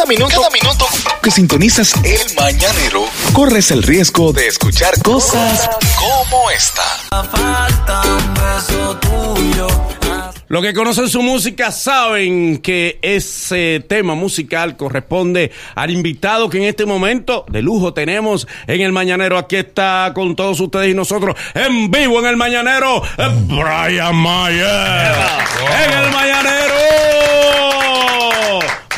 Cada minuto, cada minuto que sintonizas el mañanero, corres el riesgo de escuchar cosas como esta. Los que conocen su música saben que ese tema musical corresponde al invitado que en este momento de lujo tenemos en el Mañanero. Aquí está con todos ustedes y nosotros en vivo en el Mañanero, Brian Mayer. En el Mañanero.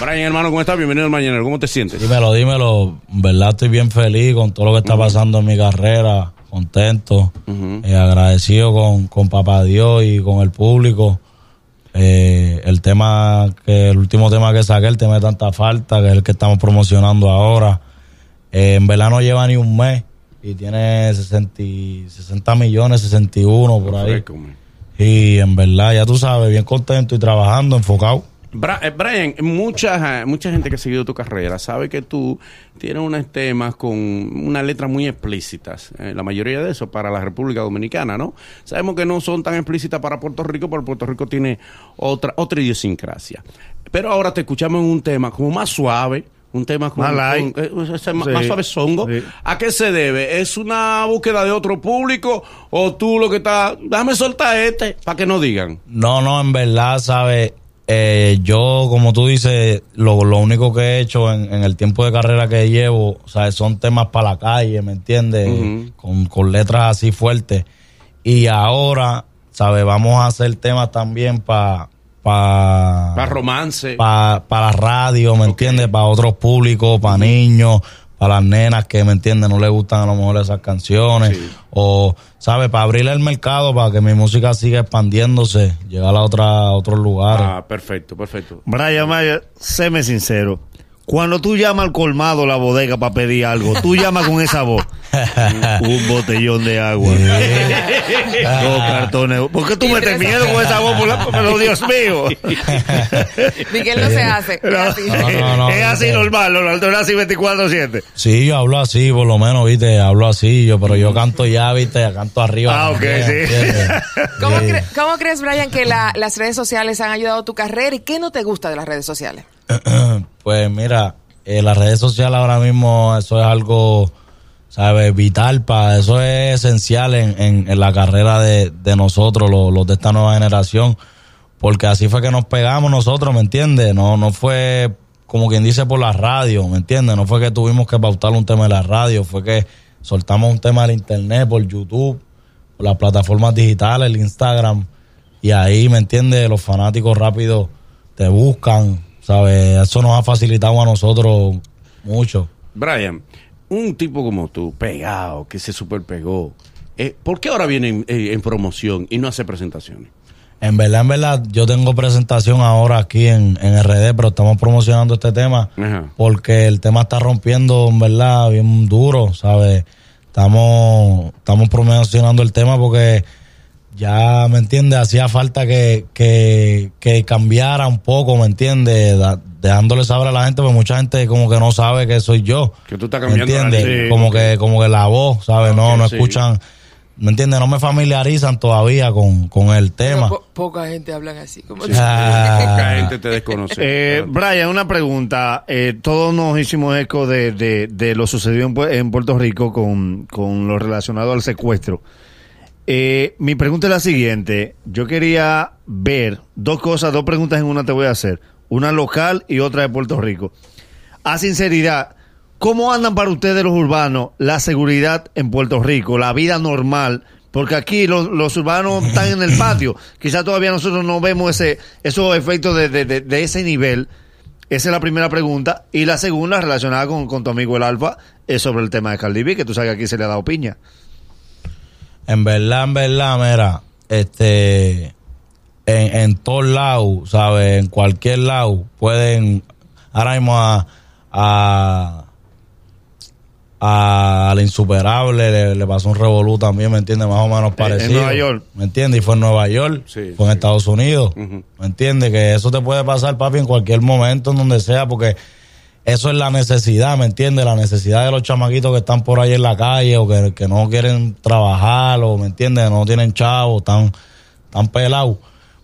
Brian, hermano, ¿cómo estás? Bienvenido al Mañanero. ¿Cómo te sientes? Dímelo, dímelo. En verdad estoy bien feliz con todo lo que está pasando en mi carrera. Contento. y agradecido con, con Papá Dios y con el público. Eh, el tema que el último tema que saqué, el tema de tanta falta, que es el que estamos promocionando ahora. Eh, en verdad no lleva ni un mes y tiene 60, 60 millones, 61 por ahí. Y en verdad, ya tú sabes, bien contento y trabajando, enfocado. Eh, Brian, mucha, mucha gente que ha seguido tu carrera sabe que tú tienes unos temas con unas letras muy explícitas. Eh, la mayoría de eso para la República Dominicana, ¿no? Sabemos que no son tan explícitas para Puerto Rico, porque Puerto Rico tiene otra, otra idiosincrasia. Pero ahora te escuchamos en un tema como más suave, un tema con, eh, más, suave songo. ¿A qué se debe? ¿Es una búsqueda de otro público o tú lo que estás, déjame soltar este para que no digan? No, no, en verdad, ¿sabes? Eh, yo, como tú dices, lo, único que he hecho en, el tiempo de carrera que llevo, o sea, son temas para la calle, ¿me entiendes? con, letras así fuertes. Y ahora, ¿sabes? Vamos a hacer temas también para... Para romance. Para la radio, ¿me entiendes? Para otros públicos, para niños para las nenas que, ¿me entienden? No les gustan a lo mejor esas canciones. O, ¿sabes? Para abrirle el mercado, para que mi música siga expandiéndose, llegar a, otra, a otros lugares. Ah, perfecto, perfecto. Brian Mayer, séme sincero. Cuando tú llamas al colmado la bodega para pedir algo, tú llamas con esa voz. Un botellón de agua. Dos cartones. ¿Por qué tú metes miedo con esa voz? Pero Dios mío. Miguel no se hace. Es así, es así normal, lo es así 24-7. Sí, yo hablo así, por lo menos, viste, hablo así, yo, pero yo canto ya, viste, canto arriba. Ah, ok, sí. ¿Cómo, ¿Cómo, crees, Brian, que las redes sociales han ayudado a tu carrera y qué no te gusta de las redes sociales? Pues mira, eh, las redes sociales ahora mismo, eso es algo, ¿sabes? Vital para, eso es esencial en, en, la carrera de, nosotros, los, de esta nueva generación, porque así fue que nos pegamos nosotros, ¿me entiendes? No, no fue como quien dice por la radio, ¿me entiendes? No fue que tuvimos que pautar un tema de la radio, fue que soltamos un tema del internet, por YouTube, por las plataformas digitales, el Instagram, y ahí, ¿me entiendes? Los fanáticos rápidos te buscan, ¿Sabes? Eso nos ha facilitado a nosotros mucho. Brian, un tipo como tú, pegado, que se super pegó, eh, ¿por qué ahora viene eh, en, promoción y no hace presentaciones? En verdad, en verdad, yo tengo presentación ahora aquí en, en RD, pero estamos promocionando este tema porque el tema está rompiendo, en verdad, bien duro, ¿sabes? Estamos, estamos promocionando el tema porque ya, ¿me entiendes? Hacía falta que, que, que, cambiara un poco, ¿me entiendes? dejándole saber a la gente, porque mucha gente como que no sabe que soy yo. Que tú estás cambiando. ¿Me entiendes? como, que, como que la voz, ¿sabes? no, no escuchan. ¿Me entiendes? No me familiarizan todavía con, con el tema. poca gente habla así. Como ah. Poca gente te desconoce. Eh, Brian, una pregunta. Eh, todos nos hicimos eco de, de, de lo sucedido en, en Puerto Rico con, con lo relacionado al secuestro. Eh, mi pregunta es la siguiente. Yo quería ver dos cosas, dos preguntas en una te voy a hacer. Una local y otra de Puerto Rico. A sinceridad, ¿cómo andan para ustedes los urbanos la seguridad en Puerto Rico, la vida normal? Porque aquí los, urbanos están en el patio. Quizás todavía nosotros no vemos ese, esos efectos de, ese nivel. Esa es la primera pregunta. Y la segunda, relacionada con, con tu amigo el Alfa, es sobre el tema de Cardi B, que tú sabes que aquí se le ha dado piña. En verdad, en verdad, mira, este, en, en todos lados, ¿sabes? En cualquier lado pueden, ahora mismo a, a, a la insuperable le, pasó un revolú también, ¿me entiendes? Más o menos parecido. En Nueva York. ¿Me entiendes? Y fue en Nueva York, fue en Estados Unidos. ¿Me entiendes? Que eso te puede pasar, papi, en cualquier momento, en donde sea, porque eso es la necesidad, ¿me entiendes? La necesidad de los chamaquitos que están por ahí en la calle o que, no quieren trabajar o, ¿me entiendes? No tienen chavos, están, están pelados.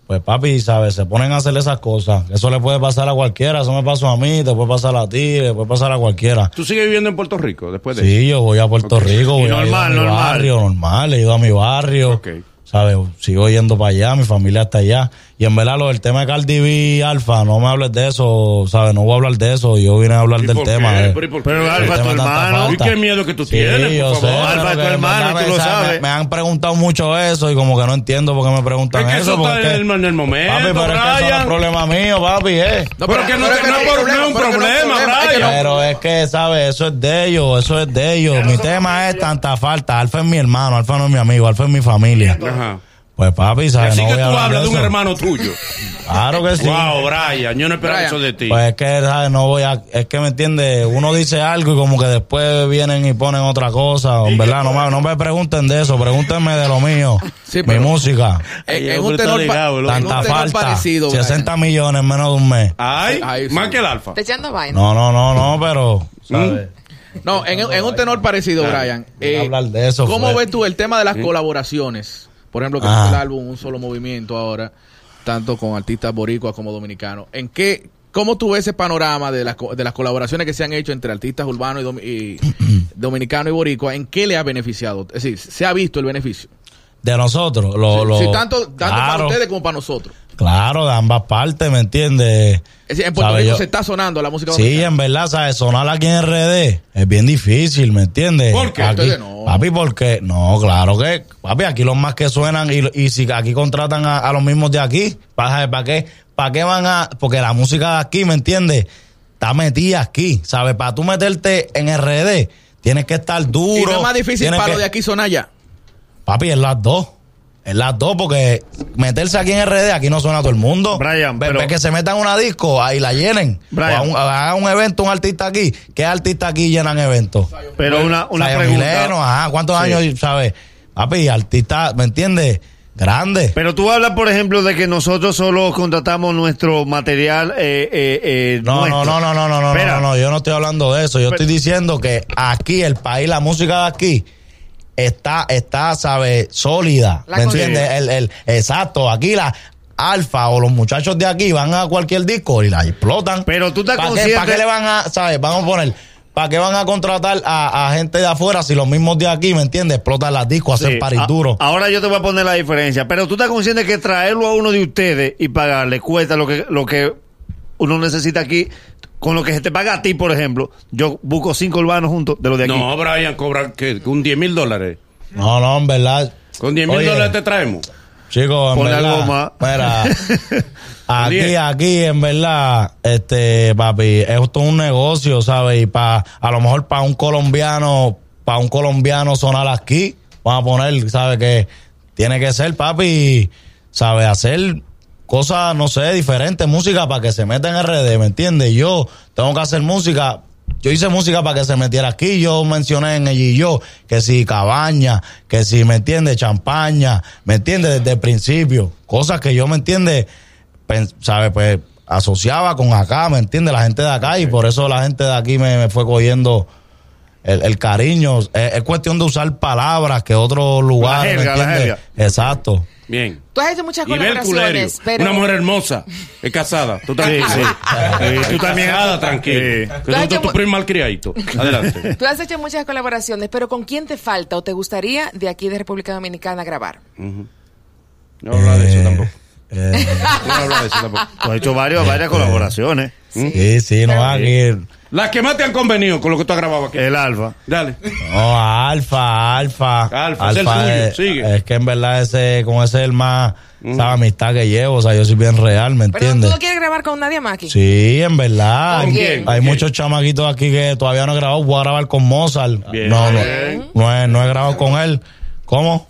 pues papi, ¿sabes? Se ponen a hacer esas cosas. Eso le puede pasar a cualquiera. Eso me pasó a mí, te puede pasar a ti, le puede pasar a cualquiera. ¿Tú sigues viviendo en Puerto Rico después de eso? Sí, yo voy a Puerto Rico, Y voy a, ir a normal, mi normal. barrio, normal, he ido a mi barrio. Ok. ¿Sabes? Sigo yendo para allá, mi familia está allá. Y en verdad, lo del tema de Cardi B y Alfa, no me hables de eso, ¿sabes? No voy a hablar de eso. Yo vine a hablar ¿Y del por tema. qué? eh. ¿Pero y por Pero? Alfa, tu hermano. ¿Y qué miedo que tú Sí, tienes, yo por sé. favor? Alfa, pero es tu hermano, verdad y tú me- lo ¿sabes? sabes. Me, me han preguntado mucho eso y como que no entiendo por qué me preguntan Es que eso. porque está es en el- en el momento, Papi, pero es que eso no es problema mío, papi, eh. pero que no, pero te- que no no es hay por- no es un problema, pero que hay problema, problema, es que Brian. Pero es que, ¿sabes? Eso es de ellos, eso es de ellos. Mi tema es tanta falta. Alfa es mi hermano, Alfa no es mi amigo, Alfa es mi familia. Ajá. Pues papi, ¿sabes? Así no que voy a tú hablas de un hermano tuyo. Claro que sí. Wow, Brian, yo no esperaba eso de ti. Pues es que, ¿sabes? No voy a... Es que, ¿me entiendes? Uno dice algo y como que después vienen y ponen otra cosa. En verdad, no me, no me pregunten de eso. Pregúntenme de lo mío. Sí, Mi música. Hombre, un tenor, ligado, un Tanta tenor falta. parecido. Brian. 60 millones en menos de un mes. Ay, Ay, sí. más que el alfa. Te echando vaina. No, no, no, no, pero... ¿Sabes? No, en, en un tenor parecido, Brian. Eh, hablar de eso, ¿Cómo fue. ves tú el tema de las colaboraciones? Por ejemplo, que Ah. es el álbum Un Solo Movimiento ahora, tanto con artistas boricuas como dominicanos. ¿En qué, cómo tú ves ese panorama de las, de las colaboraciones que se han hecho entre artistas urbanos y, domi- y dominicano y boricua? ¿En qué le ha beneficiado? Es decir, ¿se ha visto el beneficio? De nosotros. Lo, lo- Sí, tanto, tanto para ustedes como para nosotros. Claro, de ambas partes, ¿me entiendes? En Puerto. Rico Yo- se está sonando la música Sí, dominicana. en verdad, ¿sabes? Sonar aquí en RD es bien difícil, ¿me entiendes? ¿Por qué? Aquí, no. Papi, porque no, claro que, papi, aquí los más que suenan y, y si aquí contratan a, a los mismos de aquí, ¿para, para qué? ¿Para qué van a...? Porque la música de aquí, ¿me entiendes? Está metida aquí, ¿sabes? Para tú meterte en RD, tienes que estar duro. y no es más difícil para que- lo de aquí sonar allá. Papi, es las dos. Es las dos, porque meterse aquí en RD, aquí no suena a todo el mundo. Brian, Ve- pero- que se metan una disco, ahí la llenen. Brian. O hagan un, evento, un artista aquí. ¿Qué artista aquí llenan eventos? Pero una, una pregunta. Mileno, ajá, ¿cuántos Sí. años, sabes? Papi, artista, ¿me entiendes? Grande. Pero tú hablas, por ejemplo, de que nosotros solo contratamos nuestro material. Eh, eh, eh, No, no, nuestro. no, no, no, no, no, Espera. no, no, yo no estoy hablando de eso. Yo Pero- estoy diciendo que aquí, el país, la música de aquí, está, está, ¿sabes? Sólida. La ¿Me entiendes? El, el, exacto, aquí la alfa o los muchachos de aquí van a cualquier disco y la explotan. Pero tú estás ¿Para qué, consciente- ¿Para qué le van a, sabes? Vamos a poner, ¿para qué van a contratar a, a gente de afuera si los mismos de aquí, ¿me entiendes? Explotan las discos, hacen Sí, paris a- duros. Ahora yo te voy a poner la diferencia. Pero tú estás consciente que traerlo a uno de ustedes y pagarle cuesta lo que, lo que uno necesita aquí. Con lo que se te paga a ti, por ejemplo, yo busco cinco urbanos juntos de los de aquí. No, Brian, cobra ¿qué? un 10 mil dólares. No, no, en verdad. Con 10 mil dólares te traemos. Chicos, en Ponle verdad, algo más. Mira, aquí, aquí, en verdad, este, papi, esto es un negocio, ¿sabes? Y para, a lo mejor para un colombiano, para un colombiano sonar aquí, vamos a poner, ¿sabes? Que tiene que ser, papi, ¿sabes? Hacer cosas, no sé, diferentes, música para que se meta en RD, ¿me entiendes? Yo tengo que hacer música yo hice música para que se metiera aquí. Yo mencioné en ella y yo que si cabaña, que si me entiende, champaña, me entiende desde el principio. Cosas que yo me entiende, pen- sabe, pues asociaba con acá, me entiende, la gente de acá y por eso la gente de aquí me, me fue cogiendo el, el cariño. Es, es cuestión de usar palabras que otros lugares. Exacto. Bien. Tú has hecho muchas colaboraciones, pero... una mujer hermosa, es casada. Tú Sí, tranquilo. sí. Eh, tú también. Casada, tranquilo. Sí. Que Tú has hecho tú, mu- primo malcriadito. Adelante. Tú has hecho muchas colaboraciones, pero ¿con quién te falta o te gustaría de aquí de República Dominicana grabar? No habla de eso tampoco. Eh, No habla de eso tampoco. Tú has hecho varios, varias colaboraciones. sí, sí, no, aquí. Las que más te han convenido con lo que tú has grabado aquí. El Alfa. Dale. No, Alfa, Alfa. Alfa, es el tuyo, es, sigue. es que en verdad ese, con ese es el más, ¿sabes? Amistad que llevo, o sea, yo soy bien real, ¿me Pero tú entiendes? no quieres grabar con nadie más aquí. Sí, en verdad. ¿Con Hay- quién? Hay ¿Con quién? muchos chamaquitos aquí que todavía no he grabado. Voy a grabar con Mozart. Bien. No, no, no, he, no he grabado con él. ¿Cómo?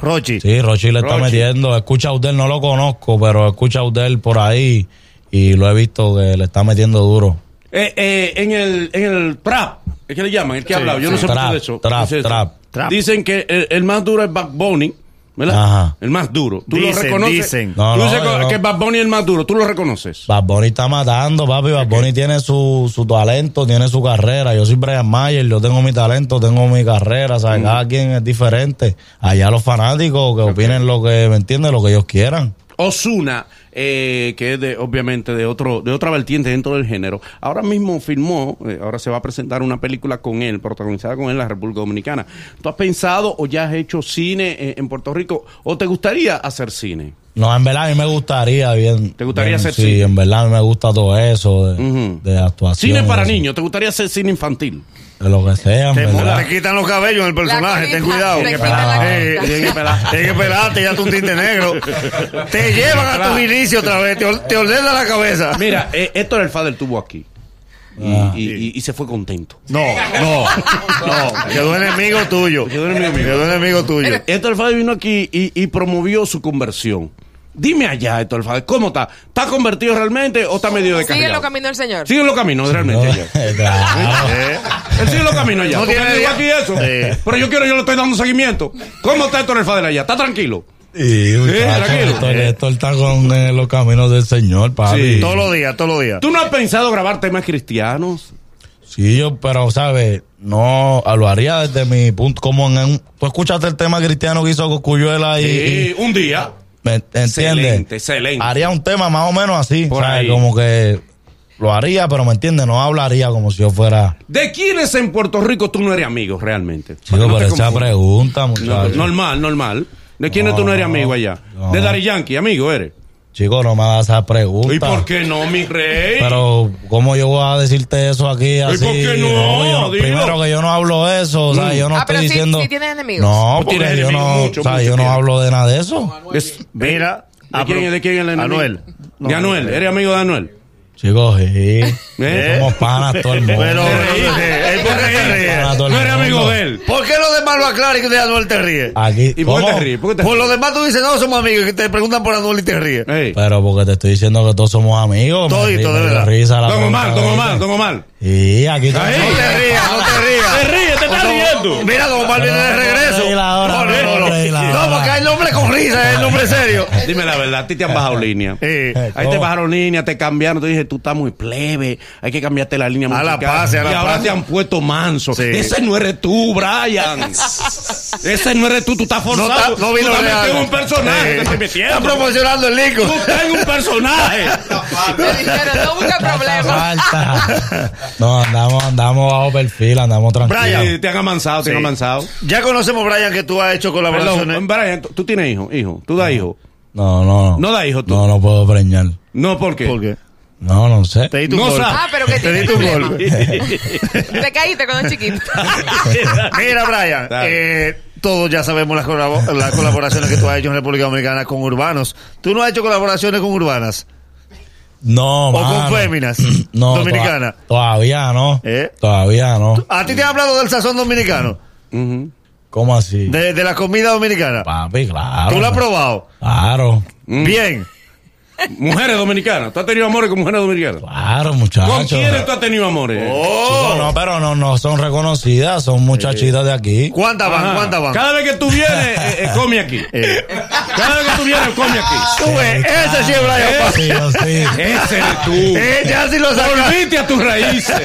Rochi. Sí, Rochi le está Rochi. metiendo. Escucha a Udel, no lo conozco, pero escucha a Udel por ahí y lo he visto que le está metiendo duro. Eh, eh, en el en el trap, es que le llaman, el que ha Sí, hablado, yo sí. no sé Trap, mucho de eso. trap, eso. trap. Trap. Dicen que el, el más duro es Bad Bunny, ¿verdad? Ajá. El más duro. ¿Tú lo reconoces? dicen. No, Tú no, dices que- no. que Bad Bunny es el más duro, ¿tú lo reconoces? Bad Bunny está matando, papi. Bad Bunny tiene su, su talento, tiene su carrera. Yo soy Brian Mayer, yo tengo mi talento, tengo mi carrera. ¿sabes? Cada quien es diferente. Allá los fanáticos que opinen lo que, ¿me entiendes? Lo que ellos quieran. Osuna, eh, que es de, obviamente de otro, de otra vertiente dentro del género, ahora mismo filmó, eh, ahora se va a presentar una película con él, protagonizada con él en la República Dominicana. ¿Tú has pensado o ya has hecho cine eh, en Puerto Rico o te gustaría hacer cine? No, en verdad a mí me gustaría bien. ¿Te gustaría bien, hacer Sí, cine? en verdad a mí me gusta todo eso de, actuación. Cine para niños, ¿te gustaría hacer cine infantil? De lo que sea, Te, te quitan los cabellos en el personaje, La ten cuidado. la Eh. Tienes que pelar- tienes que pelarte, ya tú un tinte negro. Te llevan a tus inicios otra vez, te, te ordena la cabeza. Mira, eh, Héctor El Fader estuvo aquí. Y, Ah. y- y- y se fue contento. No, no, no. Quedó enemigo tuyo. Quedó enemigo mío. Quedó enemigo tuyo. Héctor El Fader vino aquí y, y promovió su conversión. Dime allá, Héctor El Fader, ¿cómo está? ¿Está convertido realmente o está medio de Sigue los caminos del Señor. Sigue en los caminos realmente. Claro. Eh, Él sigue en los caminos ya. No porque tiene él dijo día- aquí eso. Sí. Pero yo quiero, yo le estoy dando seguimiento. ¿Cómo está Héctor El Fader allá? ¿Está tranquilo? Sí, esto, esto está con eh, los caminos del Señor, papi. Sí. todos los días, todos los días. ¿Tú no has pensado grabar temas cristianos? Sí, yo, pero, ¿sabes? No, lo haría desde mi punto, como en un... Tú escuchaste el tema cristiano que hizo Cocuyuela y... Sí, un día. ¿Me entiendes? Excelente, excelente. Haría un tema más o menos así, Por ¿sabes? ahí. Como que lo haría, pero ¿me entiendes? No hablaría como si yo fuera... ¿De quiénes en Puerto Rico tú no eres amigo realmente? Chico, no pero esa pregunta, No, muchacho. normal, normal. ¿De quiénes No, tú no eres amigo allá? no. De Dari Yankee, amigo eres. Chico, no me hagas esa pregunta. ¿Y por qué no, mi rey? Pero, ¿cómo yo voy a decirte eso aquí así? por qué no? yo- primero que yo no hablo eso, o sea, yo no Ah, estoy pero diciendo... sí tienes enemigos. No, tienes porque yo enemigos no, mucho, o sea, mucho yo no hablo de nada de eso. Es- Mira, ¿De quién, es- ¿De quién es el enemigo? Anuel. No, de Anuel. ¿Eres amigo de Anuel? Chicos, sí. ¿Eh? Somos panas todo el mundo. Pero, Te reí. eh, ¿por qué te ríes? No eres amigo de él. ¿Por qué los demás lo aclaran y que de Anuel te ríes? Aquí, ¿Y por qué ¿cómo? te ríes? ¿Por te los demás tú dices, no, somos amigos, y que te preguntan por Anuel y te ríes. Pero porque te estoy diciendo que todos somos amigos. Todito, de verdad. risa la Don de Omar, ella. Don Omar. Sí, aquí. No te rías, no te rías. Te ríes, te estás riendo. Mira, Don Omar viene de regreso. No, no, no, no, no. No, porque hay nombre con risa, es el nombre serio. Dime la verdad, a ti te han bajado línea. Eh, Ahí te bajaron línea, te cambiaron, te dije, tú estás muy plebe, hay que cambiarte la línea A la pase, a la y ahora te han puesto manso. Sí. Ese no eres tú, Brian. Ese no eres tú, tú estás no, forzado. está- no vino tú estás un personaje, Eh, te estoy Está metiendo. promocionando el lico. Tú estás en un personaje. No busca problemas. Falta. No, andamos, andamos bajo perfil, andamos tranquilos. Brian. Sí, te han amansado, te han Sí. amansado. Ya conocemos, Brian, que tú has hecho colaboraciones. Tú tienes hijo, hijo, tú das hijo. No, no. No da hijo tú. No, no puedo preñar. No, ¿por qué? ¿Por qué? No, no sé. Te di tu No gol. sabe. Ah, pero que Te di tu problema. gol. Te caíste cuando chiquito. Mira, Brian, eh, todos ya sabemos las, colabo- las colaboraciones que tú has hecho en República Dominicana con urbanos. ¿Tú no has hecho colaboraciones con urbanas? No, ¿O con féminas No, dominicanas? toa- Todavía no. ¿Eh? Todavía no. ¿A ti te han hablado del sazón dominicano? Ujú. ¿Cómo así? De, de la comida dominicana. Papi, claro. ¿Tú lo has probado? Claro. Bien. Mujeres dominicanas. ¿Tú has tenido amores con mujeres dominicanas? Claro, muchachos. ¿Con quiénes tú has tenido amores? Oh. No, pero no, no son reconocidas, son muchachitas de aquí. ¿Cuántas van? ¿Cuántas van? Cada vez que tú vienes, eh, eh, come aquí. Eh, Cada vez que tú vienes, come aquí. tú ves, ese sí es Brian Paz. Sí. Ese eres tú. Eh, ya sí lo sabes. Volviste a tus raíces.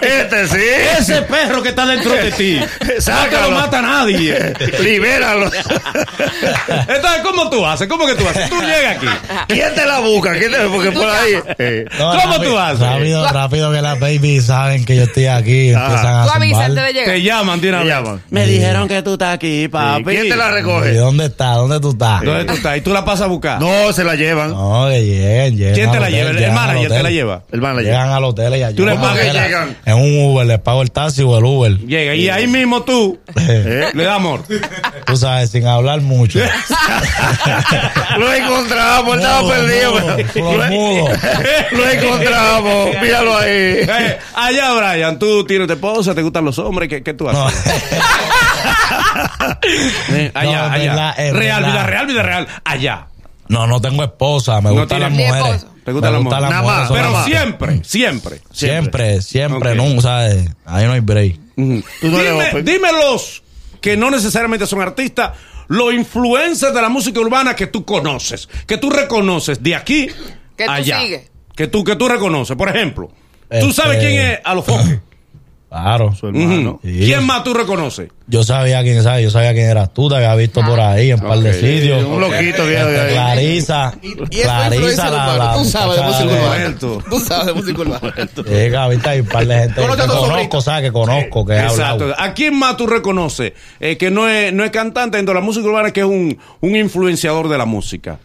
Este sí. Ese perro que está dentro de ti. No te Sácalo. lo mata nadie. Libéralo. Entonces, ¿cómo tú haces? ¿Cómo que tú haces? Tú llegas aquí. ¿Quién te la busca? ¿Quién te... Porque por ahí. eh, No, ¿Cómo rápido- tú haces? Rápido, rápido que las babies saben que yo estoy aquí y Ajá. empiezan a Tú avisas antes de llegar. Te llaman Te llaman. Me dijeron que tú estás aquí, ¿Y papi. ¿Quién te la ¿Y recoge? dónde está? ¿Dónde tú estás? ¿Dónde tú estás? ¿Y tú la pasas a buscar? No, se la llevan. No, que lleguen, lleguen ¿Quién te la lleva? El- llegan manager te la lleva. El la Llegan al hotel y allá. Tú le yo- pagas llegan. En un Uber, les pago el taxi o el Uber. Llega y ahí mismo tú ¿Eh? le das amor. Tú sabes, sin hablar mucho. Lo encontramos, él lo encontramos, míralo ahí. Eh, allá, Brian, tú tienes tu esposa, te gustan los hombres, ¿qué, qué tú No, haces? Eh, allá, allá. real, verdad. vida real, vida real. Allá. no, no tengo esposa, me No gustan las mujeres. esposo. ¿Te gustan Me mujeres? las Nada mujeres más, Pero más- siempre, siempre. Siempre, siempre, Ok. no, ¿sabes? Ahí no hay break. No eres Dime, dime los que no necesariamente son artistas, los influencers de la música urbana que tú conoces, que tú reconoces de aquí Que tú allá. sigues. Que tú, que tú reconoces. Por ejemplo, ¿tú Este- sabes quién es Alofoque? Claro. Su hermano. Sí. ¿Quién más tú reconoces? Yo sabía quién sabe, yo sabía quién eras tú, te había visto por ahí en un par de sitios. Un loquito viejo de Este. Clarisa, Y Clarisa, la, la Tú sabes de música urbana. Tú sabes de música urbana. Llega, viste, hay un par de gente que conozco. ¿sabes? Que conozco, que Exacto. hablado. ¿A quién más tú reconoces eh, que no es, no es cantante dentro de la música urbana, que es un, un influenciador de la música?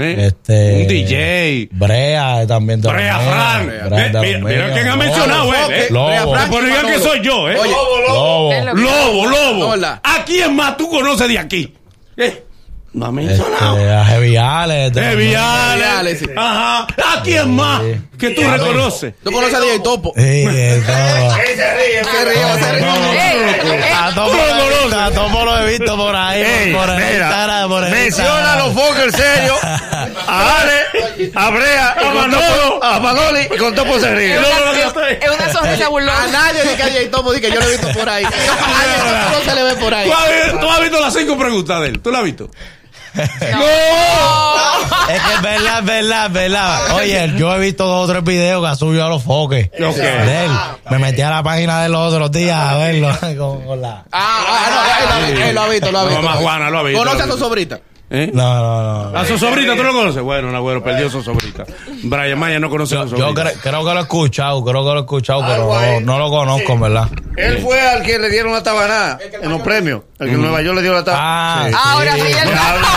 ¿Eh? Este, un DJ. Brea también. Brea. Fran. Brea mira, quién ha Lobo. mencionado, eh, eh. Lobo. Y Por digan que soy yo, ¿eh? Oye, Lobo. Lobo, lobo. Hola. ¿A quién más tú conoces de aquí? ¿Eh? No ha mencionado. Este, a Heavy Alex, sí. Ajá. ¿A quién más que tú reconoces? ¿Tú conoces a DJ Topo? Sí. Se ríe, se ríe. A Topo lo he visto, a Topo lo he visto por ahí, Ey, por el mira, Instagram, por el menciona a los Fokker serios, a Ale, a Brea, a Manolo, a Manoli y con Topo se ríe. Es una, sonrisa A burlona. nadie dice que a DJ Topo dice que yo lo he visto por ahí. A no se le ve por ahí. ¿Tú has, tú has visto las cinco preguntas de él? ¿Tú la has visto? Es que es verdad, es verdad, es verdad. Oye, yo he visto dos o tres videos que ha subido a los foques. Ok. De él. Me metí a la página de los otros días a verlo con, con la. Ah, ah, no, él, lo- ha visto, lo ha visto. mamá Juana lo ha visto, ¿Conoce a visto. sobrita? ¿Eh? No, no, no. ¿A su sobrita tú lo conoces? Bueno, Nagüero perdió a su sobrita. Brian Maya no conoce a Yo, su yo sobrita. cre- creo que lo he escuchado, creo que lo he escuchado, pero no, no lo conozco, verdad. Él fue al que le dieron la tabanada en los premios. El que en Nueva York le dio la tabanada. Ah, Sí. Ahora sí,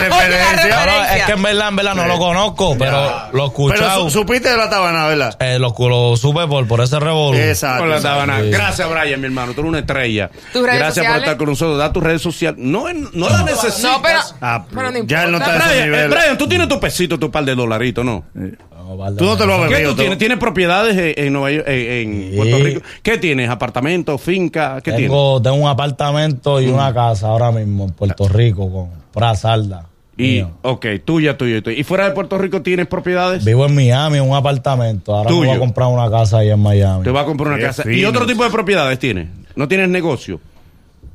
referencia. No, es que en verdad, en verdad no lo conozco, pero lo he Pero escuchado. su- supiste de la tabanada, ¿verdad? eh, lo, lo supe por, por ese revolú. Exacto. Con la sábana. Sí. Gracias, Brian, mi hermano. Tú eres una estrella. ¿Tus redes Gracias por sociales? estar con nosotros. Da tus redes sociales. No, es- no la necesitas. No, pero, Ah, pero no ya él no está- Brian, nivel. eh, Brian, tú tienes tu pesito, tu par de dolaritos, ¿no? No, vale, Tú no te lo has ¿Qué bebido. tú tienes? ¿Tienes propiedades en, en Nueva York, en, en Sí. Puerto Rico? ¿Qué tienes? ¿Apartamento, finca? ¿Qué tienes? Tengo, tengo un apartamento y Mm. una casa ahora mismo en Puerto Rico con Pra Salda. Y, mío. ok, tuya, tuya, tuya. ¿Y fuera de Puerto Rico tienes propiedades? Vivo en Miami en un apartamento. Ahora me Tuyo. voy a comprar una casa ahí en Miami. Te vas a comprar una Qué casa. ¿Y otro tipo de propiedades tienes? ¿No tienes negocio?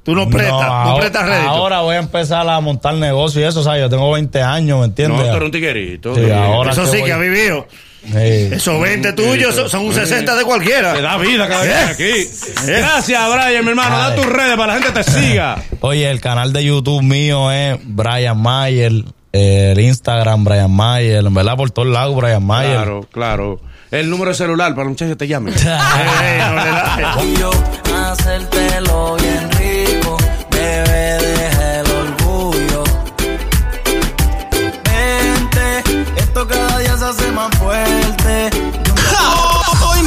Tú no prestas, no, ahora- prestas rédito. Ahora voy a empezar a montar negocio y eso, ¿sabes? Yo tengo 20 años, ¿me No, entiendes? tú eres un tiguerito. Sí, Tú- ahora- Eso que sí voy- que ha vivido. Sí. Esos 20 tuyos son, son un 60 de cualquiera. Te da vida cada vez que vienes aquí. Gracias, Brian, mi hermano. Da tus redes para la gente te siga. Oye, el canal de YouTube mío es Brian Mayer. eh, el Instagram, Brian Mayer. En verdad, por todos lados, Brian Mayer. Claro, claro. El número de celular para los muchachos que te llamen. Ey, no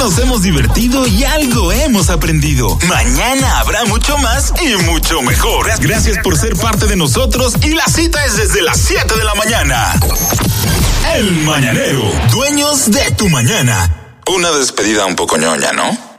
nos hemos divertido y algo hemos aprendido. Mañana habrá mucho más y mucho mejor. Gracias por ser parte de nosotros y la cita es desde las 7 de la mañana. El Mañanero, dueños de tu mañana. Una despedida un poco ñoña, ¿no?